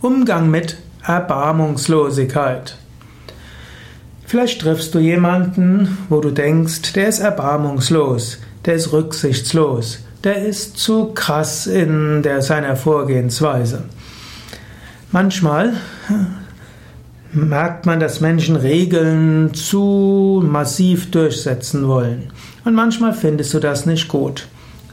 Umgang mit Erbarmungslosigkeit. Vielleicht triffst du jemanden, wo du denkst, der ist erbarmungslos, der ist rücksichtslos, der ist zu krass in der, seiner Vorgehensweise. Manchmal merkt man, dass Menschen Regeln zu massiv durchsetzen wollen. Und manchmal findest du das nicht gut.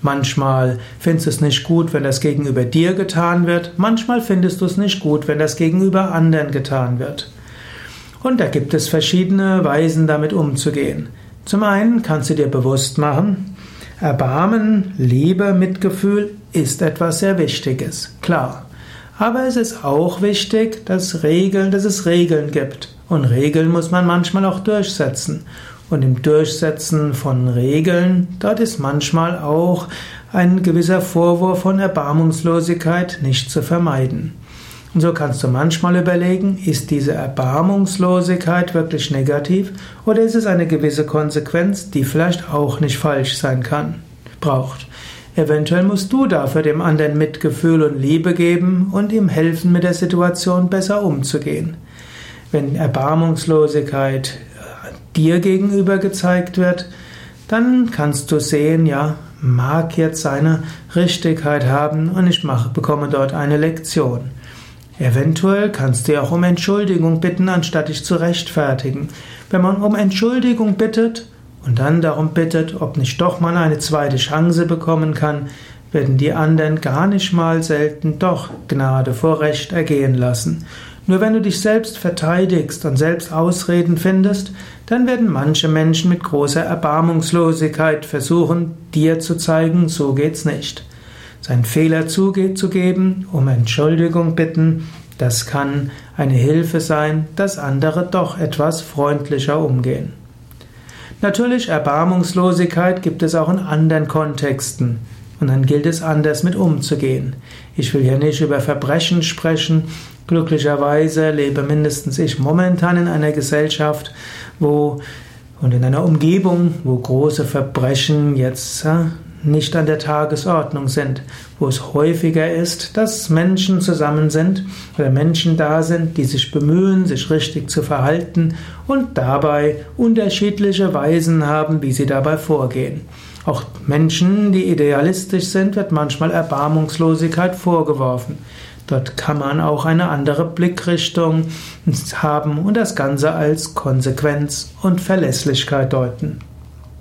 Manchmal findest du es nicht gut, wenn das gegenüber dir getan wird. Manchmal findest du es nicht gut, wenn das gegenüber anderen getan wird. Und da gibt es verschiedene Weisen, damit umzugehen. Zum einen kannst du dir bewusst machen, Erbarmen, Liebe, Mitgefühl ist etwas sehr Wichtiges. Klar. Aber es ist auch wichtig, dass Regeln, dass es Regeln gibt. Und Regeln muss man manchmal auch durchsetzen. Und im Durchsetzen von Regeln, dort ist manchmal auch ein gewisser Vorwurf von Erbarmungslosigkeit nicht zu vermeiden. Und so kannst du manchmal überlegen, ist diese Erbarmungslosigkeit wirklich negativ oder ist es eine gewisse Konsequenz, die vielleicht auch nicht falsch sein kann, braucht. Eventuell musst du dafür dem anderen Mitgefühl und Liebe geben und ihm helfen, mit der Situation besser umzugehen. Wenn Erbarmungslosigkeit dir gegenüber gezeigt wird, dann kannst du sehen, ja, mag jetzt seine Richtigkeit haben und ich mache, bekomme dort eine Lektion. Eventuell kannst du auch um Entschuldigung bitten, anstatt dich zu rechtfertigen. Wenn man um Entschuldigung bittet und dann darum bittet, ob nicht doch mal eine zweite Chance bekommen kann, werden die anderen gar nicht mal selten doch Gnade vor Recht ergehen lassen. Nur wenn du dich selbst verteidigst und selbst Ausreden findest, dann werden manche Menschen mit großer Erbarmungslosigkeit versuchen, dir zu zeigen, so geht's nicht. Seinen Fehler zugeben, um Entschuldigung bitten, das kann eine Hilfe sein, dass andere doch etwas freundlicher umgehen. Natürlich, Erbarmungslosigkeit gibt es auch in anderen Kontexten. Und dann gilt es anders mit umzugehen. Ich will hier nicht über Verbrechen sprechen. Glücklicherweise lebe mindestens ich momentan in einer Gesellschaft, wo und in einer Umgebung, wo große Verbrechen jetzt nicht an der Tagesordnung sind, wo es häufiger ist, dass Menschen zusammen sind oder Menschen da sind, die sich bemühen, sich richtig zu verhalten und dabei unterschiedliche Weisen haben, wie sie dabei vorgehen. Auch Menschen, die idealistisch sind, wird manchmal Erbarmungslosigkeit vorgeworfen. Dort kann man auch eine andere Blickrichtung haben und das Ganze als Konsequenz und Verlässlichkeit deuten.